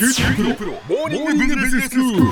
九州大学モーニングビジネススクール。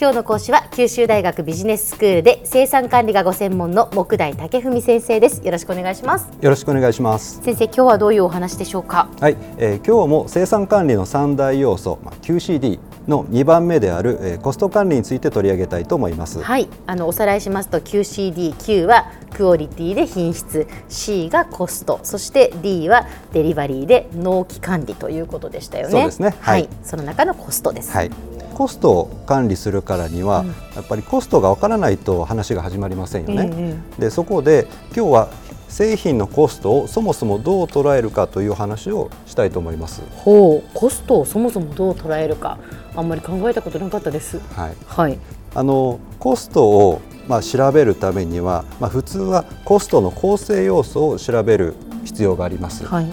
今日の講師は九州大学ビジネススクールで生産管理がご専門の木大武文先生ですよろしくお願いしますよろしくお願いします。先生今日はどういうお話でしょうか？はい、えー今日も生産管理の三大要素、まあ、QCD の2番目である、えーコスト管理について取り上げたいと思います。はい。あのおさらいしますと QCDQ はクオリティで品質 C がコストそして D はデリバリーで納期管理ということでしたよね。そうですね。は、はい。いその中のコストです。はい、コストを管理するからには、やっぱりコストがわからないと話が始まりませんよね。えでそこで今日は製品のコストをそもそもどう捉えるかという話をしたいと思います。ほう。コストをそもそもどう捉えるかあんまり考えたことなかったですはい、はいあのコストをまあ調べるためには、まあ、普通はコストの構成要素を調べる必要があります。はい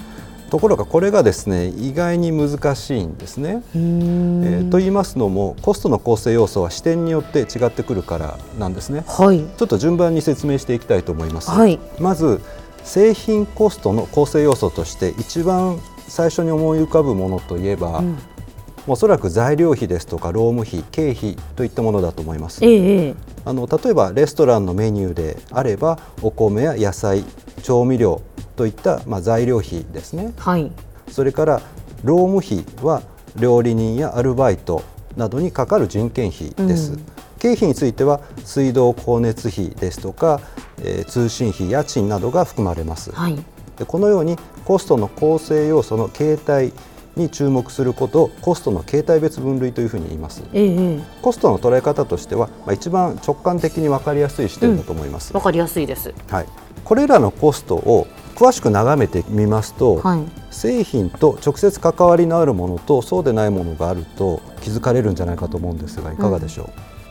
ところがこれがですね意外に難しいんですね。えーと言いますのもコストの構成要素は視点によって違ってくるからなんですね。はいちょっと順番に説明していきたいと思います。はいまず製品コストの構成要素として一番最初に思い浮かぶものといえば、うんおそらく材料費ですとか労務費経費といったものだと思います。ええええあの例えばレストランのメニューであればお米や野菜調味料といった、まあ、材料費ですね。はいそれから労務費は料理人やアルバイトなどにかかる人件費です。うん経費については水道光熱費ですとか、えー通信費家賃などが含まれます。はいでこのようにコストの構成要素の形態に注目することをコストの形態別分類というふうに言います。ええええ。コストの捉え方としては、まあ、一番直感的に分かりやすい視点だと思います。わかりやすいです。はい、これらのコストを詳しく眺めてみますと、はい。製品と直接関わりのあるものとそうでないものがあると気づかれるんじゃないかと思うんですがいかがでしょ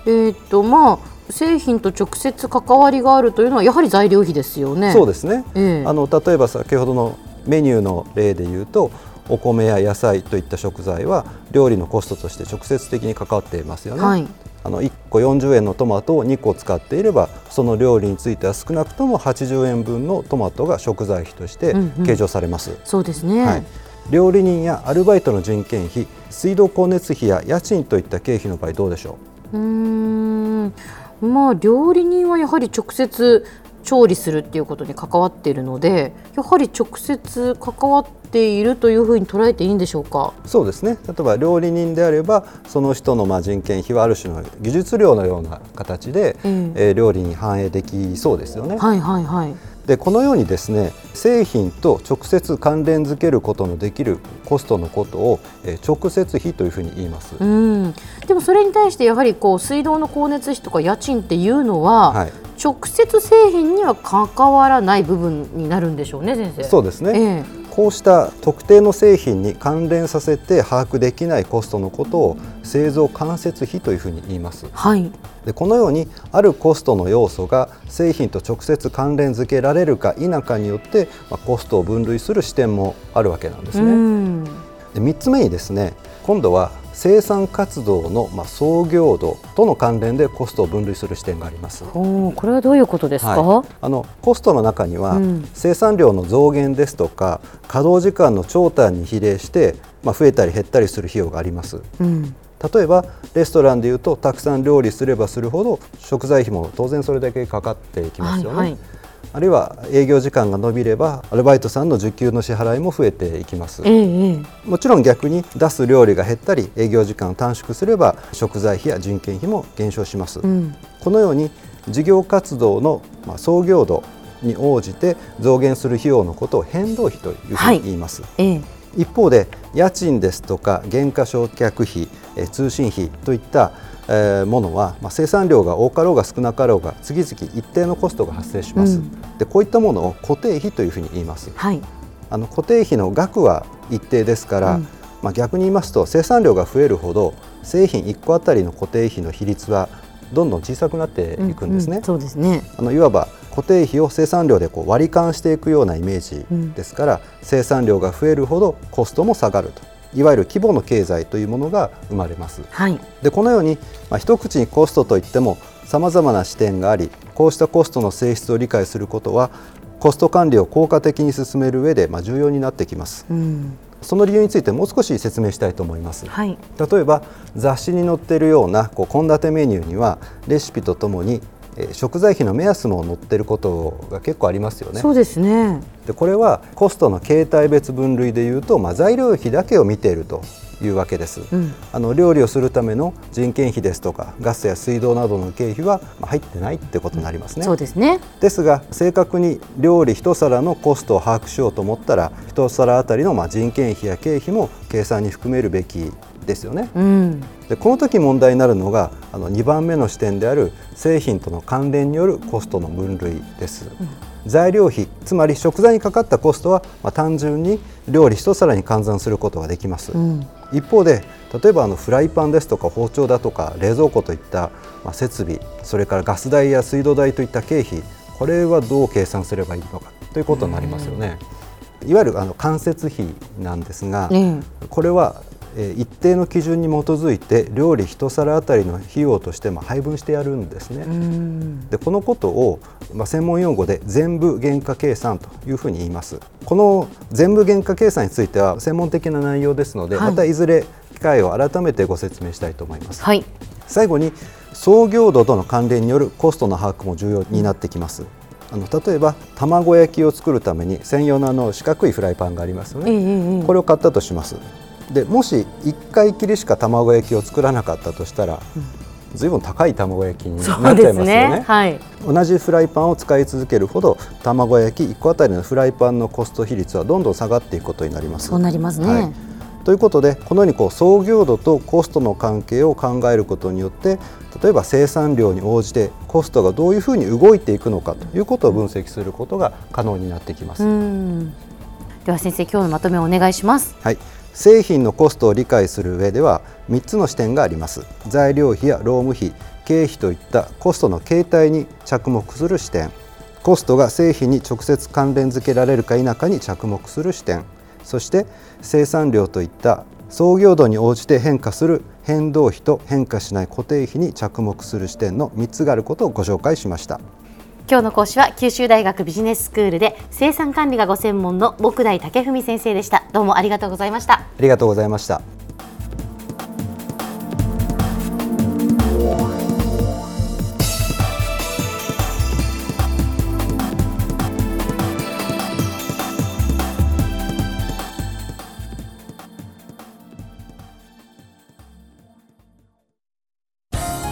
う、えーっとまあ製品と直接関わりがあるというのはやはり材料費ですよね。そうですね、ええ。あの例えば先ほどのメニューの例で言うとお米や野菜といった食材は料理のコストとして直接的に関わっていますよね、はい。あの1個40円のトマトを2個使っていればその料理については少なくとも80円分のトマトが食材費としてうんうん。計上されます、そうですね、はい、料理人やアルバイトの人件費水道光熱費や家賃といった経費の場合どうでしょうーん。まあ料理人はやはり直接調理するっていうことに関わっているのでやはり直接関わっているというふうに捉えていいんでしょうか？うそうですね。例えば料理人であればその人のまあ人件費はある種の技術料のような形で、ええ。ー料理に反映できそうですよね。はいはいはい。でこのようにですね製品と直接関連づけることのできるコストのことを、えー直接費というふうに言います。うん。でもそれに対してやはりこう水道の光熱費とか家賃っていうのは、はい、直接製品には関わらない部分になるんでしょうね先生。そうですね、えこうした特定の製品に関連させて把握できないコストのことを製造間接費というふうに言います。えはい。でこのようにあるコストの要素が製品と直接関連づけられるか否かによって、まあ、コストを分類する視点もあるわけなんですうね。ん。で3つ目にですね今度は生産活動の、まあ、創業度との関連でコストを分類する視点があります。これはどういうことですか、はい、あのコストの中には、うん。生産量の増減ですとか稼働時間の長短に比例して、まあ、増えたり減ったりする費用があります。うん。例えばレストランでいうとたくさん料理すればするほど食材費も当然それだけかかっていきますよね、はいはいあるいは営業時間が延びればアルバイトさんの時給の支払いも増えていきます。ええええもちろん逆に出す料理が減ったり営業時間を短縮すれば食材費や人件費も減少します、うん。このように事業活動のまあ創業度に応じて増減する費用のことを変動費というふうに言います、ええ。一方で家賃ですとか減価償却費えー通信費といったえーものは、まあ、生産量が多かろうが少なかろうが次々一定のコストが発生します、うん。でこういったものを固定費というふうに言います。はい。あの固定費の額は一定ですから、うん。まあ、逆に言いますと生産量が増えるほど製品1個あたりの固定費の比率はどんどん小さくなっていくんですね。ううそうですね。あのいわば固定費を生産量でこう割り勘していくようなイメージですから、生産量が増えるほどコストも下がるといわゆる規模の経済というものが生まれます。はいでこのように、まあ、一口にコストといってもさまざまな視点がありこうしたコストの性質を理解することはコスト管理を効果的に進める上で、まあ、重要になってきます。うんその理由についてもう少し説明したいと思います。はい、例えば雑誌に載っているようなこう献立メニューにはレシピとともに食材費の目安も載ってることが結構ありますよね。そうですねでこれはコストの形態別分類でいうと、まあ、材料費だけを見ているというわけです、うん、あの料理をするための人件費ですとかガスや水道などの経費は入ってないってことになりますね。そうですねですが正確に料理一皿のコストを把握しようと思ったら一皿あたりのまあ人件費や経費も計算に含めるべきですよね。うん、でこの時問題になるのがあの2番目の視点である製品との関連によるコストの分類です。うん材料費つまり食材にかかったコストは、まあ、単純に料理一皿に換算することができます、うん、一方で例えばあのフライパンですとか包丁だとか冷蔵庫といった、まあ、設備それからガス代や水道代といった経費これはどう計算すればいいのかということになりますよね。いわゆるあの間接費なんですが、これは一定の基準に基づいて料理一皿あたりの費用として配分してやるんですね。でこのことを、まあ、専門用語で全部原価計算というふうに言います。この全部原価計算については専門的な内容ですので、はい、またいずれ機会を改めてご説明したいと思います。はい、最後に創業度との関連によるコストの把握も重要になってきます。あの例えば卵焼きを作るために専用のあの四角いフライパンがありますよね、ええ、これを買ったとしますでもし1回きりしか卵焼きを作らなかったとしたら、ずいぶん高い卵焼きになっちゃいますよね、ね。はい、同じフライパンを使い続けるほど卵焼き1個あたりのフライパンのコスト比率はどんどん下がっていくことになります。そうなりますね、はい、ということでこのようにこう創業度とコストの関係を考えることによって例えば生産量に応じてコストがどういうふうに動いていくのかということを分析することが可能になってきます。では先生今日のまとめをお願いします。はい製品のコストを理解する上では3つの視点があります。材料費や労務費経費といったコストの形態に着目する視点。コストが製品に直接関連付けられるか否かに着目する視点。そして生産量といった創業度に応じて変化する変動費と変化しない固定費に着目する視点の3つがあることをご紹介しました。今日の講師は九州大学ビジネススクールで生産管理がご専門の木大武文先生でした。どうもありがとうございました。ありがとうございました。